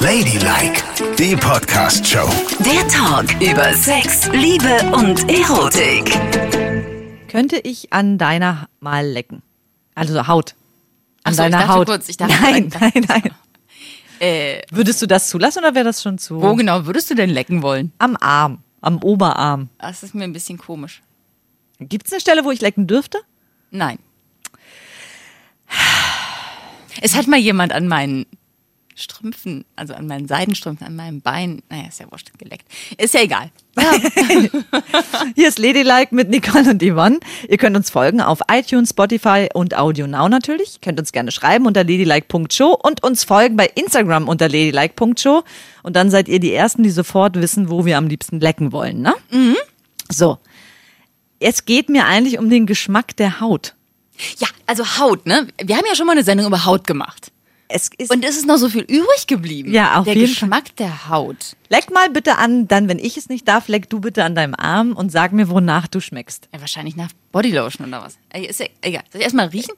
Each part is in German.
Ladylike, die Podcast-Show. Der Talk über Sex, Liebe und Erotik. Könnte ich an deiner mal lecken? Also Haut. An so, deiner Haut. kurz, ich dachte- nein, dachte- nein, nein. Äh, Würdest du das zulassen oder wäre das schon zu? wo genau würdest du denn lecken wollen? Am Arm, am Oberarm. Das ist mir ein bisschen komisch. Gibt es eine Stelle, wo ich lecken dürfte? Nein. Es hat mal jemand an meinen Strümpfen, also an meinen Seidenstrümpfen, an meinem Bein, naja, ist ja wurscht, geleckt. Ist ja egal. Hier ist Ladylike mit Nicole und Yvonne. Ihr könnt uns folgen auf iTunes, Spotify und Audio Now natürlich. Ihr könnt uns gerne schreiben unter ladylike.show und uns folgen bei Instagram unter ladylike.show. Und dann seid ihr die Ersten, die sofort wissen, wo wir am liebsten lecken wollen, ne? So. Es geht mir eigentlich um den Geschmack der Haut. Ja, also Haut, ne? Wir haben ja schon mal eine Sendung über Haut gemacht. Es ist Und es ist noch so viel übrig geblieben. Ja, auf Der jeden Geschmack der Haut. Leck mal bitte an, dann, wenn ich es nicht darf, leck du bitte an deinem Arm und sag mir, wonach du schmeckst. Ja, wahrscheinlich nach Bodylotion oder was. Ey, Ist ja egal. Soll ich erstmal riechen?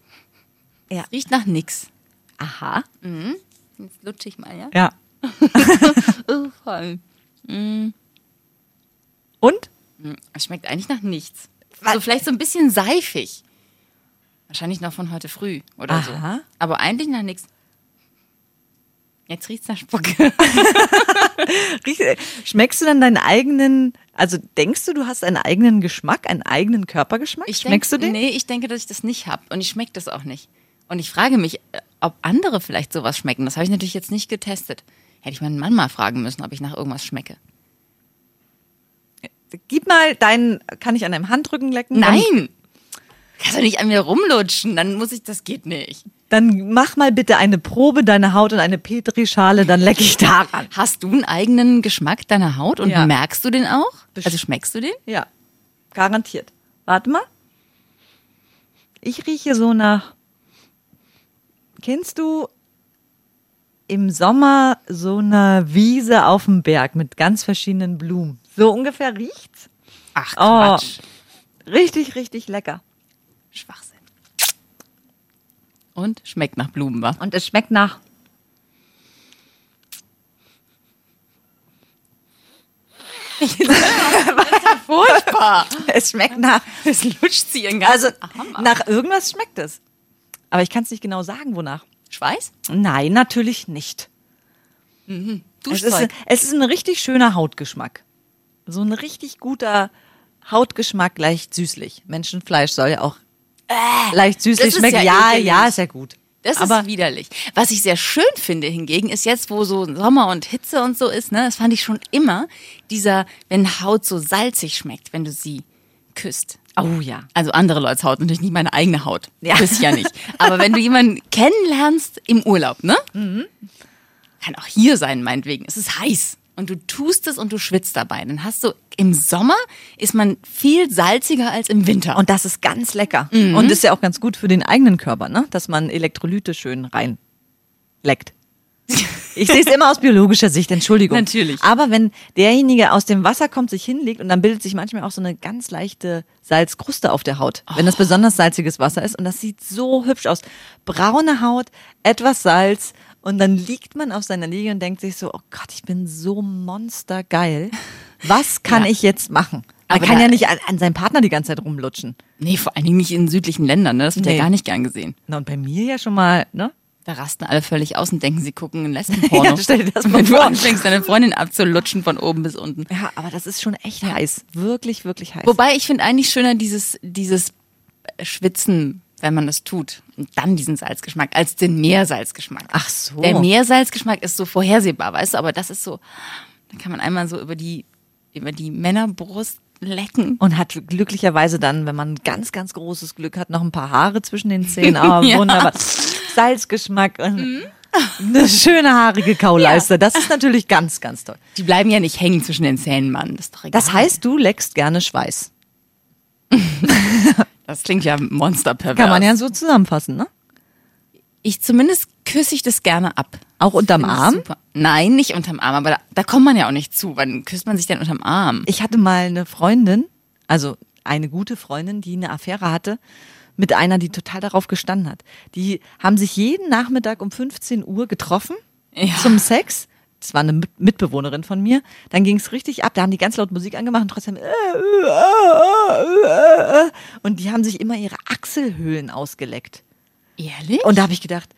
Ja. Riecht nach nix. Aha. Jetzt lutsche ich mal, ja? Ja. Oh, voll. Und? Es schmeckt eigentlich nach nichts. So vielleicht so ein bisschen seifig. Wahrscheinlich noch von heute früh oder Aha. so. Aber eigentlich nach nichts. Jetzt riecht's nach Spucke. Schmeckst du dann deinen eigenen, also denkst du, du hast einen eigenen Geschmack, einen eigenen Körpergeschmack? Ich Schmeckst denk, du den? Nee, ich denke, dass ich das nicht habe. Und ich schmecke das auch nicht. Und ich frage mich, äh, ob andere vielleicht sowas schmecken. Das habe ich natürlich jetzt nicht getestet. Hätte ich meinen Mann mal fragen müssen, ob ich nach irgendwas schmecke. Gib mal deinen, kann ich an deinem Handrücken lecken? Nein! Kannst du nicht an mir rumlutschen, dann muss ich, das geht nicht. Dann, mach mal bitte eine Probe deiner Haut und eine Petrischale, dann leck ich daran. Hast du einen eigenen Geschmack deiner Haut und Ja. merkst du den auch? Also schmeckst du den? Ja, garantiert. Warte mal. Ich rieche so nach. Kennst du im Sommer so eine Wiese auf dem Berg mit ganz verschiedenen Blumen? So ungefähr riecht's. Ach Oh. Quatsch. Richtig, richtig lecker. Schwachsinn. Und schmeckt nach Blumen, wa? Und es schmeckt nach. Furchtbar. Es schmeckt nach. Es lutscht sie ihren Also ab. nach irgendwas schmeckt es. Aber ich kann es nicht genau sagen, wonach. Schweiß? Nein, natürlich nicht. Es ist, es ist ein richtig schöner Hautgeschmack. So ein richtig guter Hautgeschmack, leicht süßlich. Menschenfleisch soll ja auch leicht süßlich Äh, das ist schmecken. ja Ja, ja, ist ja gut. Das Aber ist widerlich. Was ich sehr schön finde hingegen, ist jetzt, wo so Sommer und Hitze und so ist, ne, das fand ich schon immer, dieser, wenn Haut so salzig schmeckt, wenn du sie küsst. oh ja. Also andere Leute Haut, natürlich nicht meine eigene Haut. Ja. Ja. Küss ich ja nicht. Aber wenn du jemanden kennenlernst im Urlaub, ne? Mhm. Kann auch hier sein, meinetwegen. Es ist heiß. Und du tust es und du schwitzt dabei. Dann hast du, im Sommer ist man viel salziger als im Winter. Und das ist ganz lecker. Mhm. Und ist ja auch ganz gut für den eigenen Körper, ne? Dass man Elektrolyte schön rein leckt. Ich sehe es immer aus biologischer Sicht, Entschuldigung. Natürlich. Aber wenn derjenige aus dem Wasser kommt, sich hinlegt und dann bildet sich manchmal auch so eine ganz leichte Salzkruste auf der Haut, wenn Oh. das besonders salziges Wasser ist. Und das sieht so hübsch aus. Braune Haut, etwas Salz und dann liegt man auf seiner Liege und denkt sich so, oh Gott, ich bin so monstergeil. Was kann Ja. ich jetzt machen? Man Aber kann ja nicht an, an seinem Partner die ganze Zeit rumlutschen. nee, vor allen Dingen nicht in südlichen Ländern, ne? Das wird Nee. ja gar nicht gern gesehen. Na, und bei mir ja schon mal, ne? Da rasten alle völlig aus und denken, sie gucken ein Lesbenporno. Ja, stell dir das mal Wenn du vor. anfängst, deine Freundin abzulutschen von oben bis unten. Ja, aber das ist schon echt heiß. Wirklich, wirklich heiß. Wobei ich finde eigentlich schöner dieses, dieses Schwitzen, wenn man das tut. Und dann diesen Salzgeschmack, als den Meersalzgeschmack. Ach so. Der Meersalzgeschmack ist so vorhersehbar, weißt du, aber das ist so, da kann man einmal so über die, über die Männerbrust lecken. Und hat glücklicherweise dann, wenn man ganz, ganz großes Glück hat, noch ein paar Haare zwischen den Zähnen. Oh, Ja. wunderbar. Salzgeschmack und eine schöne haarige Kauleiste. Das ist natürlich ganz, ganz toll. Die bleiben ja nicht hängen zwischen den Zähnen, Mann. Das ist doch egal. Das heißt, du leckst gerne Schweiß. das klingt ja monsterpervers. Kann man ja so zusammenfassen, ne? Ich zumindest küsse ich das gerne ab. Auch unterm Arm? Super. Nein, nicht unterm Arm, aber da, da kommt man ja auch nicht zu. Wann küsst man sich denn unterm Arm? Ich hatte mal eine Freundin, also eine gute Freundin, die eine Affäre hatte mit einer, die total darauf gestanden hat. Die haben sich jeden Nachmittag um 15 Uhr getroffen Ja. zum Sex das war eine Mit- Mitbewohnerin von mir, dann ging es richtig ab, da haben die ganz laut Musik angemacht und trotzdem äh, äh, äh, und die haben sich immer ihre Achselhöhlen ausgeleckt. Ehrlich? Und da habe ich gedacht,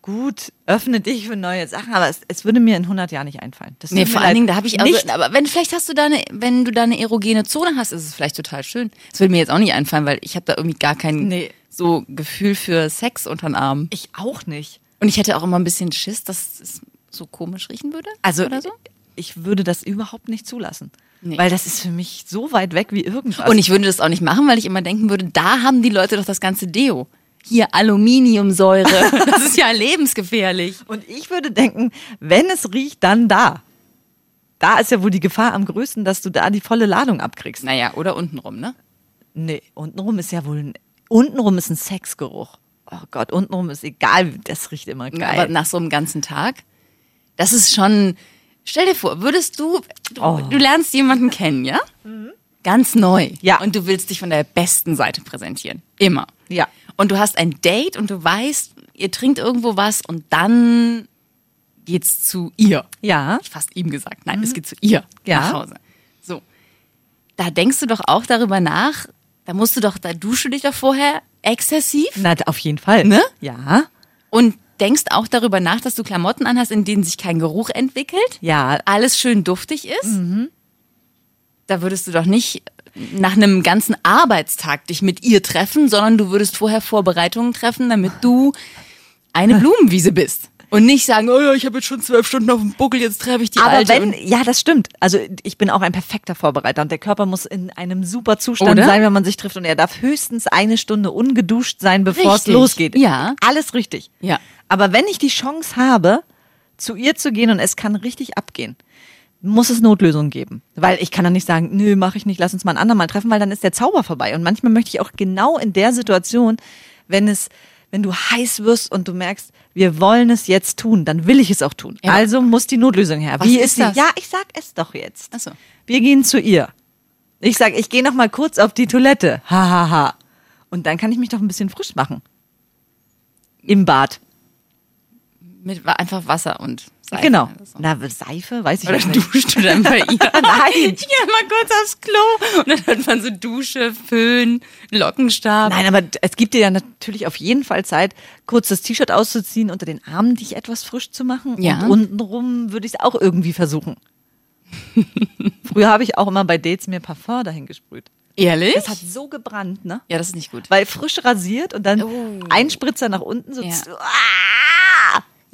gut, öffne dich für neue Sachen, aber es, es würde mir in 100 Jahren nicht einfallen. Das Nee, vor allen Dingen, da habe ich also, nicht, aber wenn vielleicht hast du da eine, wenn du da eine erogene Zone hast, ist es vielleicht total schön. Das würde mir jetzt auch nicht einfallen, weil ich habe da irgendwie gar kein Nee. so Gefühl für Sex unter den Armen. ich auch nicht. Und ich hätte auch immer ein bisschen Schiss, dass es so komisch riechen würde. Also oder so. ich würde das überhaupt nicht zulassen. Nee. Weil das ist für mich so weit weg wie irgendwas. Und ich würde das auch nicht machen, weil ich immer denken würde, da haben die Leute doch das ganze Deo. Hier Aluminiumsäure. Das ist ja lebensgefährlich. Und ich würde denken, wenn es riecht, dann da. Da ist ja wohl die Gefahr am größten, dass du da die volle Ladung abkriegst. Naja, oder untenrum, ne? Nee, untenrum ist ja wohl ein, untenrum ist ein Sexgeruch. Oh Gott, untenrum ist egal, das riecht immer geil. Aber nach so einem ganzen Tag, das ist schon. Stell dir vor, würdest du, du, Oh. du lernst jemanden kennen, ja? Ganz neu. Ja. Und du willst dich von der besten Seite präsentieren. Immer. Ja. Und du hast ein Date und du weißt, ihr trinkt irgendwo was und dann geht's zu ihr. Ja. Ich fast ihm gesagt. Nein, es geht zu ihr Ja. nach Hause. So. Da denkst du doch auch darüber nach, da musst du doch, da duschst du dich doch vorher exzessiv Na, auf jeden Fall. Ne? Ja. und denkst auch darüber nach, dass du Klamotten anhast, in denen sich kein Geruch entwickelt, Ja. alles schön duftig ist. Mhm. Da würdest du doch nicht nach einem ganzen Arbeitstag dich mit ihr treffen, sondern du würdest vorher Vorbereitungen treffen, damit du eine Blumenwiese bist. Und nicht sagen, oh ja, ich habe jetzt schon zwölf Stunden auf dem Buckel, jetzt treffe ich die Aber Alte. wenn, ja, das stimmt. Also ich bin auch ein perfekter Vorbereiter und der Körper muss in einem super Zustand Oder? sein, wenn man sich trifft und er darf höchstens eine Stunde ungeduscht sein, bevor es Richtig. losgeht. Ja. Alles richtig. Ja. Aber wenn ich die Chance habe, zu ihr zu gehen und es kann richtig abgehen, muss es Notlösungen geben. Weil ich kann dann nicht sagen, nö, mach ich nicht, lass uns mal ein andermal treffen, weil dann ist der Zauber vorbei. Und manchmal möchte ich auch genau in der Situation, wenn es, wenn du heiß wirst und du merkst, wir wollen es jetzt tun, dann will ich es auch tun. Ja. Also muss die Notlösung her. Was Wie ist ist sie? das? Ja, ich sag es doch jetzt. Ach so. Wir gehen zu ihr. Ich sag, ich gehe noch mal kurz auf die Toilette. Ha ha ha. Und dann kann ich mich doch ein bisschen frisch machen. Im Bad. Mit einfach Wasser und Seife. genau. oder so. Na, Seife, weiß ich Oder nicht. duscht du dann bei ihr? Nein. Ich gehe mal kurz aufs Klo und dann hört man so Dusche, Föhn, Lockenstab. Nein, aber es gibt dir ja natürlich auf jeden Fall Zeit, kurz das T-Shirt auszuziehen, unter den Armen dich etwas frisch zu machen. Ja. Und untenrum würde ich es auch irgendwie versuchen. Früher habe ich auch immer bei Dates mir Parfum dahin gesprüht. Ehrlich? Das hat so gebrannt, ne? ja, das ist nicht gut. Weil frisch rasiert und dann Oh. ein Spritzer nach unten, so Ja.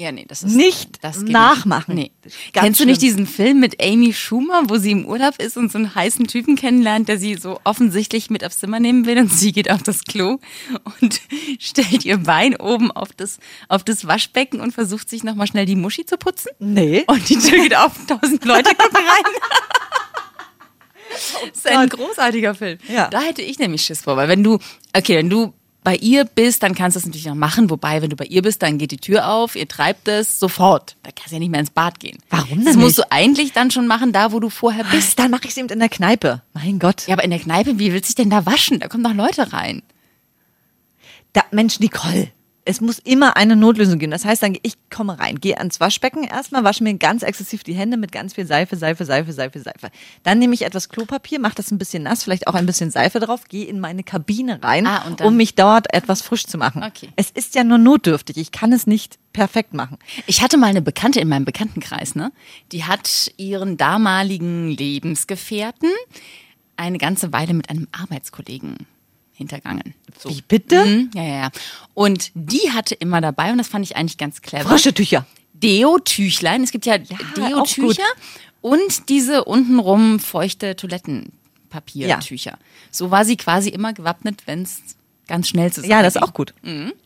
Ja, nee, das ist Nicht das nachmachen. Nicht. Nee. Ganz Kennst du nicht schlimm. diesen Film mit Amy Schumer, wo sie im Urlaub ist und so einen heißen Typen kennenlernt, der sie so offensichtlich mit aufs Zimmer nehmen will und sie geht auf das Klo und stellt ihr Bein oben auf das, auf das Waschbecken und versucht sich nochmal schnell die Muschi zu putzen? Nee. Und die Tür geht auf, tausend Leute gucken rein. Das ist ein großartiger Film. Ja. Da hätte ich nämlich Schiss vor, weil wenn du, okay, wenn du bei ihr bist, dann kannst du es natürlich noch machen, wobei, wenn du bei ihr bist, dann geht die Tür auf, ihr treibt es sofort. Da kannst du ja nicht mehr ins Bad gehen. Warum denn Das musst nicht? du eigentlich dann schon machen, da wo du vorher bist. Dann mache ich es eben in der Kneipe. Mein Gott. Ja, aber in der Kneipe, wie willst du dich denn da waschen? Da kommen doch Leute rein. Da, Mensch, Nicole. Es muss immer eine Notlösung geben. Das heißt dann, ich komme rein, gehe ans Waschbecken erstmal, wasche mir ganz exzessiv die Hände mit ganz viel Seife, Seife, Seife, Seife, Seife. Dann nehme ich etwas Klopapier, mache das ein bisschen nass, vielleicht auch ein bisschen Seife drauf, gehe in meine Kabine rein, Ah, um mich dort etwas frisch zu machen. Okay. Es ist ja nur notdürftig. Ich kann es nicht perfekt machen. Ich hatte mal eine Bekannte in meinem Bekanntenkreis, ne? Die hat ihren damaligen Lebensgefährten eine ganze Weile mit einem Arbeitskollegen hintergangen. So. Wie bitte? Mhm, ja, ja, ja. Und die hatte immer dabei, und das fand ich eigentlich ganz clever. Frische Tücher. Deo-Tüchlein. Es gibt ja, gut. Deo-Tücher und diese untenrum feuchte Toilettenpapiertücher. So war sie quasi immer gewappnet, wenn es ganz schnell zu Ja, das ist auch gut.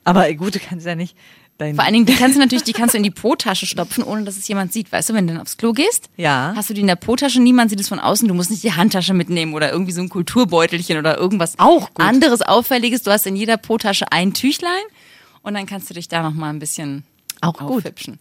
Aber gut, du kannst ja nicht dein vor allen Dingen, die kannst du natürlich, die kannst du in die Po-Tasche stopfen, ohne dass es jemand sieht. Weißt du, wenn du dann aufs Klo gehst, Ja. hast du die in der Po-Tasche, niemand sieht es von außen, du musst nicht die Handtasche mitnehmen oder irgendwie so ein Kulturbeutelchen oder irgendwas Auch gut. anderes Auffälliges. Du hast in jeder Po-Tasche ein Tüchlein und dann kannst du dich da nochmal ein bisschen Auch gut. aufhübschen.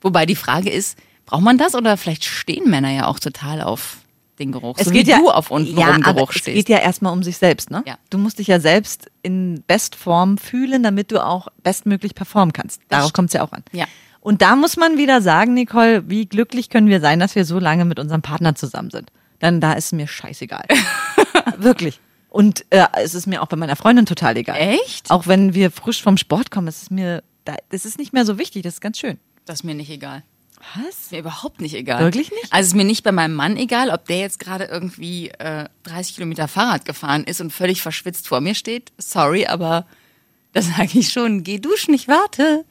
Wobei die Frage ist, braucht man das oder vielleicht stehen Männer ja auch total auf den Geruch, so wie du auf untenrum ja, Geruch es stehst. geht ja erstmal um sich selbst, ne? Ja. Du musst dich ja selbst in Bestform fühlen, damit du auch bestmöglich performen kannst. Darauf kommt es ja auch an. Ja. Und da muss man wieder sagen, Nicole, wie glücklich können wir sein, dass wir so lange mit unserem Partner zusammen sind. Dann da ist mir scheißegal. Wirklich. Und äh, es ist mir auch bei meiner Freundin total egal. Echt? Auch wenn wir frisch vom Sport kommen, es ist mir, da- das ist nicht mehr so wichtig, das ist ganz schön. Das ist mir nicht egal. Was? Ist mir überhaupt nicht egal. Wirklich nicht? Also ist mir nicht bei meinem Mann egal, ob der jetzt gerade irgendwie äh, 30 Kilometer Fahrrad gefahren ist und völlig verschwitzt vor mir steht. Sorry, aber da sage ich schon, geh duschen, ich warte.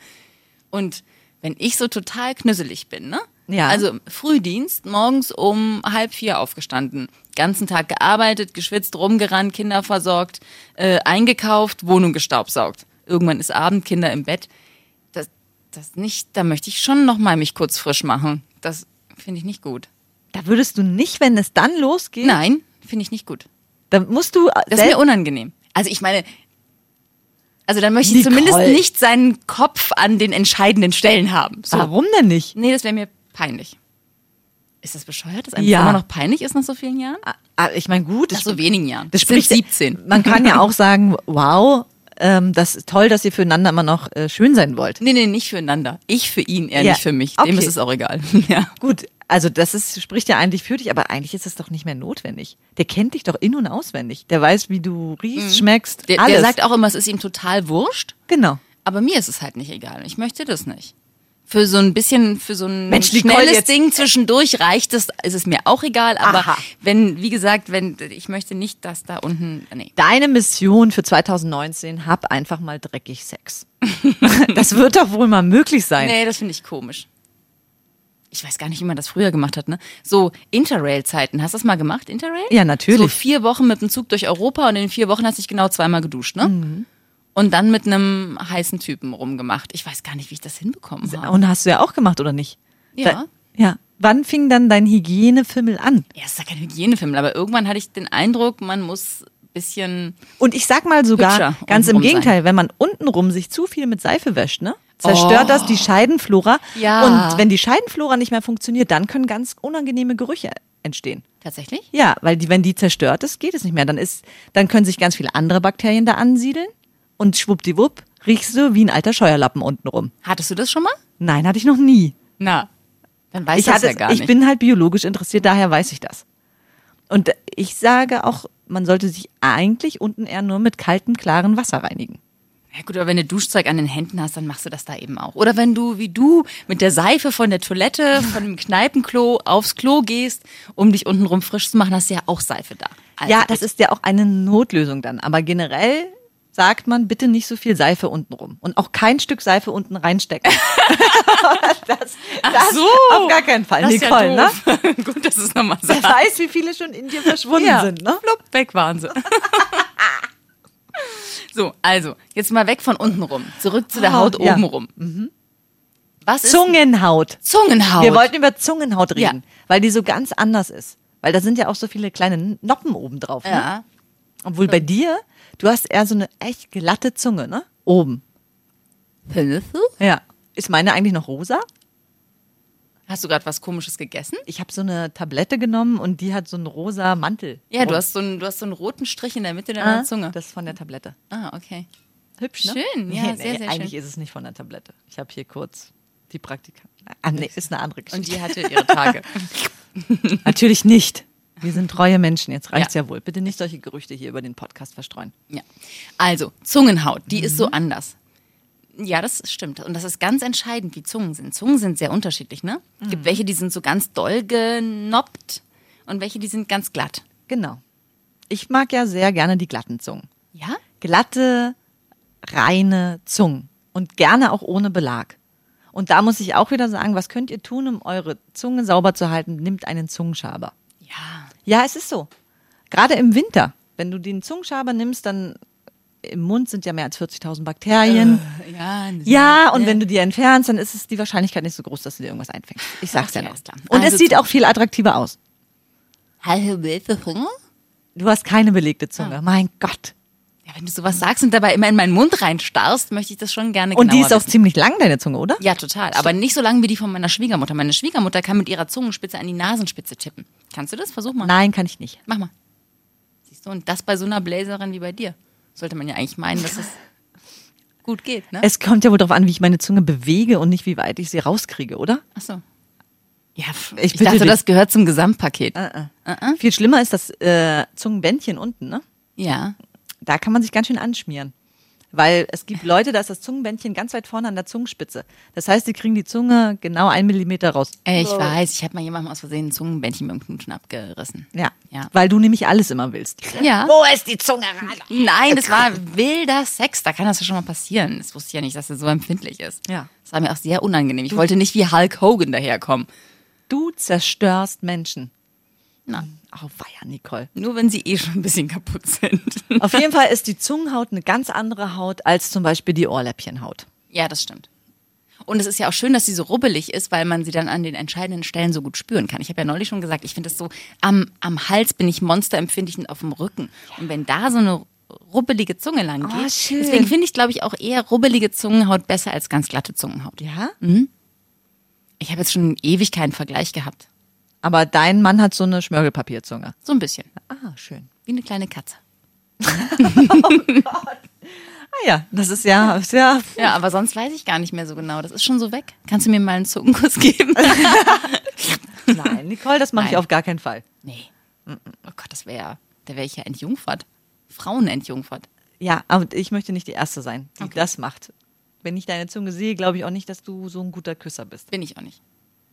Und wenn ich so total knüsselig bin, ne? Ja. Also Frühdienst, morgens um halb vier aufgestanden, ganzen Tag gearbeitet, geschwitzt, rumgerannt, Kinder versorgt, äh, eingekauft, Wohnung gestaubsaugt. Irgendwann ist Abend, Kinder im Bett. Das, nicht, da möchte ich schon noch mal mich kurz frisch machen. Das finde ich nicht gut. Da würdest du nicht, wenn es dann losgeht, Nein, finde ich nicht gut. dann musst du Das ist mir unangenehm. Also ich meine, also dann möchte ich Nicole. zumindest nicht seinen Kopf an den entscheidenden Stellen haben. So. Warum denn nicht? Nee, das wäre mir peinlich. Ist das bescheuert, dass einem Ja. das immer noch peinlich ist nach so vielen Jahren? Ah, Ich meine, gut, Nach so wenigen Jahren. das spricht 17. Man kann ja auch sagen, wow, ähm, das ist toll, dass ihr füreinander immer noch äh, schön sein wollt. Nee, nee, nicht füreinander. Ich für ihn, er Ja, nicht für mich. okay. Dem ist es auch egal. ja. Gut, also das ist, spricht ja eigentlich für dich, aber eigentlich ist es doch nicht mehr notwendig. Der kennt dich doch in- und auswendig. Der weiß, wie du riechst, schmeckst, Mhm. der, alles. der sagt auch immer, es ist ihm total wurscht. genau. Aber mir ist es halt nicht egal. Ich möchte das nicht. Für so ein bisschen, für so ein Mensch, schnelles Ding zwischendurch reicht es, ist es mir auch egal. Aber Aha. wenn, wie gesagt, wenn, ich möchte nicht, dass da unten, nee. Deine Mission für 2019, hab einfach mal dreckig Sex. das wird doch wohl mal möglich sein. Nee, das finde ich komisch. Ich weiß gar nicht, wie man das früher gemacht hat, ne? So Interrail-Zeiten. Hast du das mal gemacht, Interrail? Ja, natürlich. So vier Wochen mit dem Zug durch Europa und in vier Wochen hast du dich genau zweimal geduscht, ne? Mhm. Und dann mit einem heißen Typen rumgemacht. Ich weiß gar nicht, wie ich das hinbekommen habe. Und hast du ja auch gemacht, oder nicht? Ja. Da, ja. Wann fing dann dein Hygienefimmel an? Ja, es ist ja kein Hygienefilm, aber irgendwann hatte ich den Eindruck, man muss ein bisschen. Und ich sag mal sogar, ganz im untenrum sein. Gegenteil, wenn man untenrum sich zu viel mit Seife wäscht, ne? Zerstört Oh. das die Scheidenflora. Ja. Und wenn die Scheidenflora nicht mehr funktioniert, dann können ganz unangenehme Gerüche entstehen. Tatsächlich? Ja, weil die, wenn die zerstört ist, geht es nicht mehr. Dann ist, dann können sich ganz viele andere Bakterien da ansiedeln und schwuppdiwupp riechst du wie ein alter Scheuerlappen untenrum. Hattest du das schon mal? Nein, hatte ich noch nie. Na, dann weiß ich das hatte, ja gar ich nicht. bin halt biologisch interessiert, daher weiß ich das. Und ich sage auch, man sollte sich eigentlich unten eher nur mit kaltem, klaren Wasser reinigen. Ja gut, aber wenn du Duschzeug an den Händen hast, dann machst du das da eben auch. Oder wenn du, wie du, mit der Seife von der Toilette, von dem Kneipenklo aufs Klo gehst, um dich untenrum frisch zu machen, hast du ja auch Seife da. Also ja, das ist ja auch eine Notlösung dann. Aber generell sagt man bitte nicht so viel Seife unten rum. Und auch kein Stück Seife unten reinstecken. das, das so. auf gar keinen Fall, das Nicole, ja ne? Gut, dass es nochmal Wer sagst. weiß, wie viele schon in dir verschwunden ja, sind, ne? Flupp, weg waren sie. so, also, jetzt mal weg von unten rum. Zurück zu der Ah, Haut ja. oben rum. Was ist Zungenhaut. Zungenhaut? Wir wollten über Zungenhaut reden, Ja. weil die so ganz anders ist. Weil da sind ja auch so viele kleine Noppen oben drauf. Ne? ja. Obwohl bei dir, du hast eher so eine echt glatte Zunge, ne? Oben. Findest du? Ja. Ist meine eigentlich noch rosa? Hast du gerade was Komisches gegessen? Ich habe so eine Tablette genommen und die hat so einen rosa Mantel. Ja, du hast so einen, du hast so einen roten Strich in der Mitte deiner Ah, Zunge. Das ist von der Tablette. ah, okay. Hübsch, ne? Schön, ja, sehr, sehr Eigentlich schön. ist es nicht von der Tablette. Ich habe hier kurz die Praktika. Ah, nee, ist eine andere Und Geschichte. die hatte ihre Tage. Natürlich nicht. Wir sind treue Menschen, jetzt reicht's ja. Ja. wohl. Bitte nicht solche Gerüchte hier über den Podcast verstreuen. ja. Also, Zungenhaut, die ist Mhm. so anders. Ja, das stimmt. Und das ist ganz entscheidend, wie Zungen sind. Zungen sind sehr unterschiedlich, ne? Es Mhm. gibt welche, die sind so ganz doll genoppt und welche, die sind ganz glatt. Genau. Ich mag ja sehr gerne die glatten Zungen. Ja? Glatte, reine Zungen. Und gerne auch ohne Belag. Und da muss ich auch wieder sagen, was könnt ihr tun, um eure Zunge sauber zu halten? Nimmt einen Zungenschaber. Ja. Ja, es ist so. Gerade im Winter, wenn du den Zungenschaber nimmst, dann im Mund sind ja mehr als 40.000 Bakterien. Ja, ja, und wenn du die entfernst, dann ist es die Wahrscheinlichkeit nicht so groß, dass du dir irgendwas einfängst. Ich sag's Okay, ja noch. Und Also es sieht auch viel attraktiver aus. Hallo, welche Zunge? Du hast keine belegte Zunge. Mein Gott. Ja, wenn du sowas sagst und dabei immer in meinen Mund reinstarrst, möchte ich das schon gerne Und die ist auch wissen. ziemlich lang, deine Zunge, oder? Ja, total. Aber nicht so lang wie die von meiner Schwiegermutter. Meine Schwiegermutter kann mit ihrer Zungenspitze an die Nasenspitze tippen. Kannst du das? Versuch mal. Nein, kann ich nicht. Mach mal. Siehst du, und das bei so einer Blazerin wie bei dir. Sollte man ja eigentlich meinen, dass es. gut geht, ne? Es kommt ja wohl darauf an, wie ich meine Zunge bewege und nicht, wie weit ich sie rauskriege, oder? Ach so. Ja, Ich ich, dachte, dich. das gehört zum Gesamtpaket. Viel schlimmer ist das äh, Zungenbändchen unten, ne? Ja. Da kann man sich ganz schön anschmieren. Weil es gibt Leute, da ist das Zungenbändchen ganz weit vorne an der Zungenspitze. Das heißt, die kriegen die Zunge genau einen Millimeter raus. Ich weiß, ich habe mal jemandem aus Versehen ein Zungenbändchen beim Knutschen abgerissen. Ja. Ja. Weil du nämlich alles immer willst. Ja. Wo ist die Zunge? Nein, das war wilder Sex. Da kann das ja schon mal passieren. Das wusste ich ja nicht, dass er so empfindlich ist. Ja. Das war mir auch sehr unangenehm. Ich wollte nicht wie Hulk Hogan daherkommen. Du zerstörst Menschen. Na, Oh, weia, Nicole. nur wenn sie eh schon ein bisschen kaputt sind. Auf jeden Fall ist die Zungenhaut eine ganz andere Haut als zum Beispiel die Ohrläppchenhaut. ja, das stimmt. Und es ist ja auch schön, dass sie so rubbelig ist, weil man sie dann an den entscheidenden Stellen so gut spüren kann. Ich habe ja neulich schon gesagt, ich finde das so, am, am Hals bin ich monsterempfindlich und auf dem Rücken. Und wenn da so eine rubbelige Zunge lang geht, Oh, schön. deswegen finde ich, glaube ich, auch eher rubbelige Zungenhaut besser als ganz glatte Zungenhaut. Ja? Ich habe jetzt schon ewig keinen Vergleich gehabt. Aber dein Mann hat so eine Schmirgelpapierzunge. So ein bisschen. Ah, schön. Wie eine kleine Katze. Ah ja, das ist ja, ist ja Ja, aber sonst weiß ich gar nicht mehr so genau. Das ist schon so weg. Kannst du mir mal einen Zungenkuss geben? Nein, Nicole, das mache ich auf gar keinen Fall. nee. Oh Gott, das wäre, da wäre ich ja entjungfert. Frauen entjungfert. Ja, aber ich möchte nicht die Erste sein, die Okay. das macht. Wenn ich deine Zunge sehe, glaube ich auch nicht, dass du so ein guter Küsser bist. Bin ich auch nicht.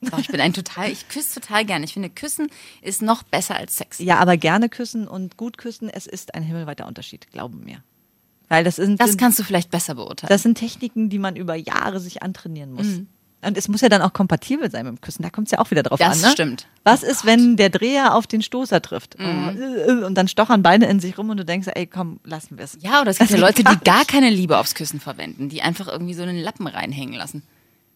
Doch, ich bin ein total, ich küsse total gerne. Ich finde, Küssen ist noch besser als Sex. Ja, aber gerne küssen und gut küssen, es ist ein himmelweiter Unterschied, glaube mir. Weil das sind, Das kannst du vielleicht besser beurteilen. das sind Techniken, die man über Jahre sich antrainieren muss. Mhm. Und es muss ja dann auch kompatibel sein mit dem Küssen. Da kommt es ja auch wieder drauf Das an. Ne? stimmt. Oh Was ist, wenn der Dreher auf den Stoßer trifft? Mhm. Oh, Und dann stochern beide in sich rum und du denkst, ey, komm, lassen wir es. ja, oder es gibt ja geht Leute, die gar keine Liebe aufs Küssen verwenden, die einfach irgendwie so einen Lappen reinhängen lassen.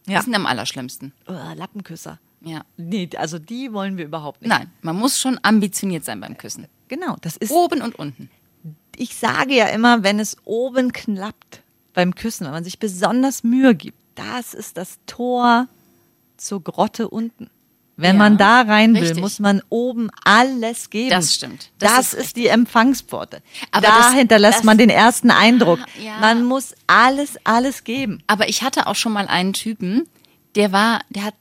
Ja. Die sind am allerschlimmsten. Oh, Lappenküsser. Ja. Nee, also die wollen wir überhaupt nicht. Nein, man muss schon ambitioniert sein beim Küssen. Genau, das ist Oben und unten. ich sage ja immer, wenn es oben klappt beim Küssen, wenn man sich besonders Mühe gibt, das ist das Tor zur Grotte unten. Wenn Ja, man da rein will, richtig. muss man oben alles geben. Das stimmt. Das, Das ist, ist die Empfangspforte. Aber da das- hinterlässt das- man den ersten Eindruck. Ja. Man muss alles, alles geben. Aber ich hatte auch schon mal einen Typen, der war, der hat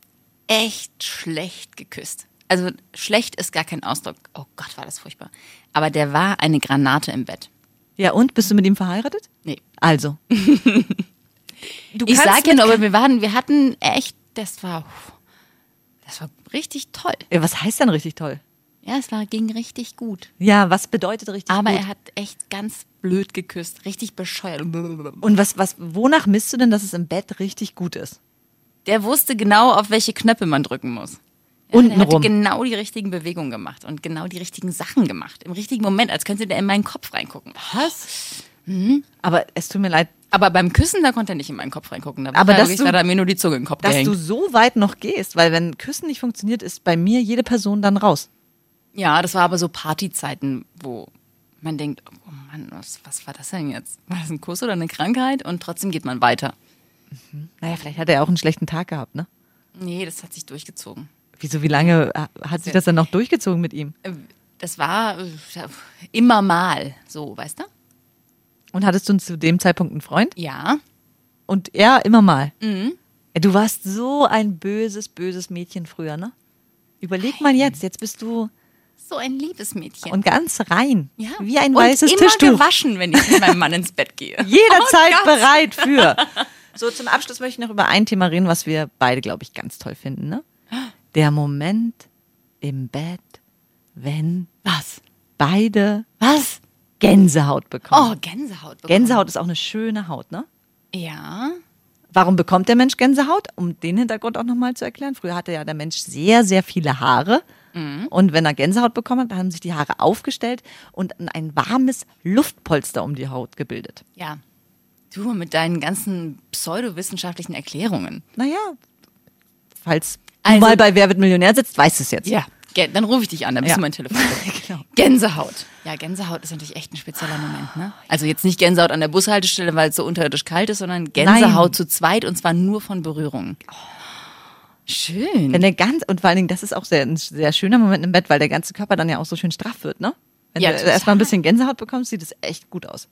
echt schlecht geküsst. Also schlecht ist gar kein Ausdruck. Oh Gott, war das furchtbar. Aber der war eine Granate im Bett. Ja, und bist du mit ihm verheiratet? Nee. Also. Du Ich sag ja nur, aber wir waren, wir hatten echt, das war, das war richtig toll. Ja, was heißt denn richtig toll? Ja, es war, ging richtig gut. Ja, was bedeutet richtig Aber gut? er hat echt ganz blöd geküsst, richtig bescheuert. Und was, was, wonach misst du denn, dass es im Bett richtig gut ist? Der wusste genau, auf welche Knöpfe man drücken muss. Ja, der Untenrum. hatte genau die richtigen Bewegungen gemacht und genau die richtigen Sachen gemacht. Im richtigen Moment, als könnte der in meinen Kopf reingucken. Was? Aber es tut mir leid, Aber beim Küssen, da konnte er nicht in meinen Kopf reingucken. Da Aber da dass du- da mir nur die Zunge im Kopf dass gehängt. du so weit noch gehst, weil wenn Küssen nicht funktioniert, ist bei mir jede Person dann raus. Ja, das war aber so Partyzeiten, wo man denkt, oh Mann, was, was war das denn jetzt? War das ein Kuss oder eine Krankheit? Und trotzdem geht man weiter. Naja, vielleicht hat er auch einen schlechten Tag gehabt, ne? Nee, das hat sich durchgezogen. Wieso, wie lange äh, hat sich das dann noch durchgezogen mit ihm? Äh, Das war äh, immer mal so, weißt du? Und hattest du zu dem Zeitpunkt einen Freund? Ja. Und er immer mal. Mhm. Du warst so ein böses, böses Mädchen früher, ne? Überleg mal jetzt, jetzt bist du So ein liebes Mädchen. und ganz rein. ja. Wie ein und weißes immer Tischtuch. gewaschen, wenn ich mit meinem Mann ins Bett gehe. Jederzeit Oh bereit für. So, zum Abschluss möchte ich noch über ein Thema reden, was wir beide, glaube ich, ganz toll finden. Ne? Der Moment im Bett, wenn Was? beide Was? Gänsehaut bekommen. Oh, Gänsehaut. bekommen. Gänsehaut ist auch eine schöne Haut, ne? Ja. Warum bekommt der Mensch Gänsehaut? Um den Hintergrund auch nochmal zu erklären. Früher hatte ja der Mensch sehr, sehr viele Haare. Und wenn er Gänsehaut bekommen hat, dann haben sich die Haare aufgestellt und ein warmes Luftpolster um die Haut gebildet. Ja. Du mit deinen ganzen pseudowissenschaftlichen Erklärungen. Naja, falls Also- du mal bei Wer wird Millionär sitzt, weißt du es jetzt. Ja. Dann rufe ich dich an, dann bist Ja. du mein Telefon. Genau. Gänsehaut. Ja, Gänsehaut ist natürlich echt ein spezieller Moment, ne? Also jetzt nicht Gänsehaut an der Bushaltestelle, weil es so unterirdisch kalt ist, sondern Gänsehaut Nein. zu zweit und zwar nur von Berührungen. Schön. Wenn der ganz, und vor allen Dingen, das ist auch sehr, ein sehr schöner Moment im Bett, weil der ganze Körper dann ja auch so schön straff wird, ne? Wenn Ja, du total. erstmal ein bisschen Gänsehaut bekommst, sieht es echt gut aus.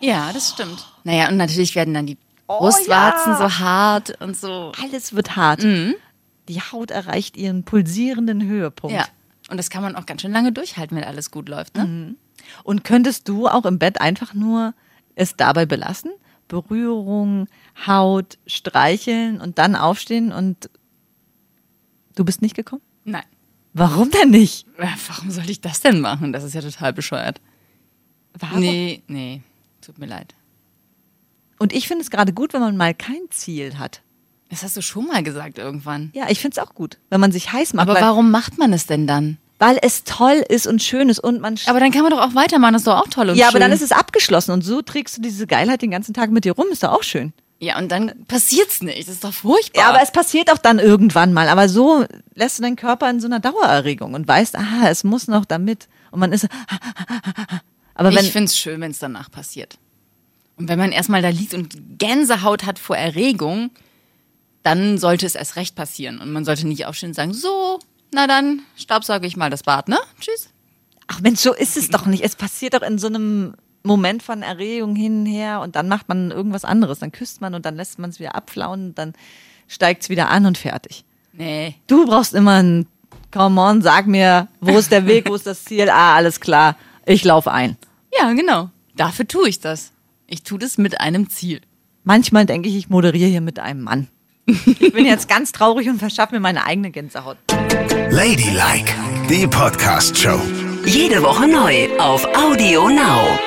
Ja, das stimmt. Naja, und natürlich werden dann die Brustwarzen ja. so hart und so. Alles wird hart. Die Haut erreicht ihren pulsierenden Höhepunkt. Ja. Und das kann man auch ganz schön lange durchhalten, wenn alles gut läuft, ne? Und könntest du auch im Bett einfach nur es dabei belassen? Berührung, Haut, streicheln und dann aufstehen und du bist nicht gekommen? Nein. Warum denn nicht? Warum soll ich das denn machen? Das ist ja total bescheuert. Warum? Nee, nee. Tut mir leid. Und ich finde es gerade gut, wenn man mal kein Ziel hat. Das hast du schon mal gesagt irgendwann. Ja, ich finde es auch gut, wenn man sich heiß macht. Aber warum macht man es denn dann? weil es toll ist und schön ist und man. Aber dann kann man doch auch weitermachen, das ist doch auch toll und ja, schön. aber dann ist es abgeschlossen und so trägst du diese Geilheit den ganzen Tag mit dir rum, ist doch auch schön. Ja, und dann passiert's nicht. Das ist doch furchtbar. Ja, aber es passiert auch dann irgendwann mal. Aber so lässt du deinen Körper in so einer Dauererregung und weißt, ah, es muss noch damit. Und man ist. Aber wenn, ich find's schön, wenn's danach passiert. Und wenn man erstmal da liegt und Gänsehaut hat vor Erregung, dann sollte es erst recht passieren. Und man sollte nicht aufstehen und sagen, so, na dann staubsauge ich mal das Bad, ne? Tschüss. ach Mensch, so ist es doch nicht. Es passiert doch in so einem Moment von Erregung hin und her und dann macht man irgendwas anderes. Dann küsst man und dann lässt man es wieder abflauen und dann steigt es wieder an und fertig. Nee. Du brauchst immer ein Come on, sag mir, wo ist der Weg, wo ist das Ziel? Ah, alles klar, ich laufe ein. Ja, genau. Dafür tue ich das. Ich tue das mit einem Ziel. Manchmal denke ich, ich moderiere hier mit einem Mann. Ich bin jetzt ganz traurig und verschaffe mir meine eigene Gänsehaut. Ladylike, die Podcast-Show. Jede Woche neu auf Audio Now.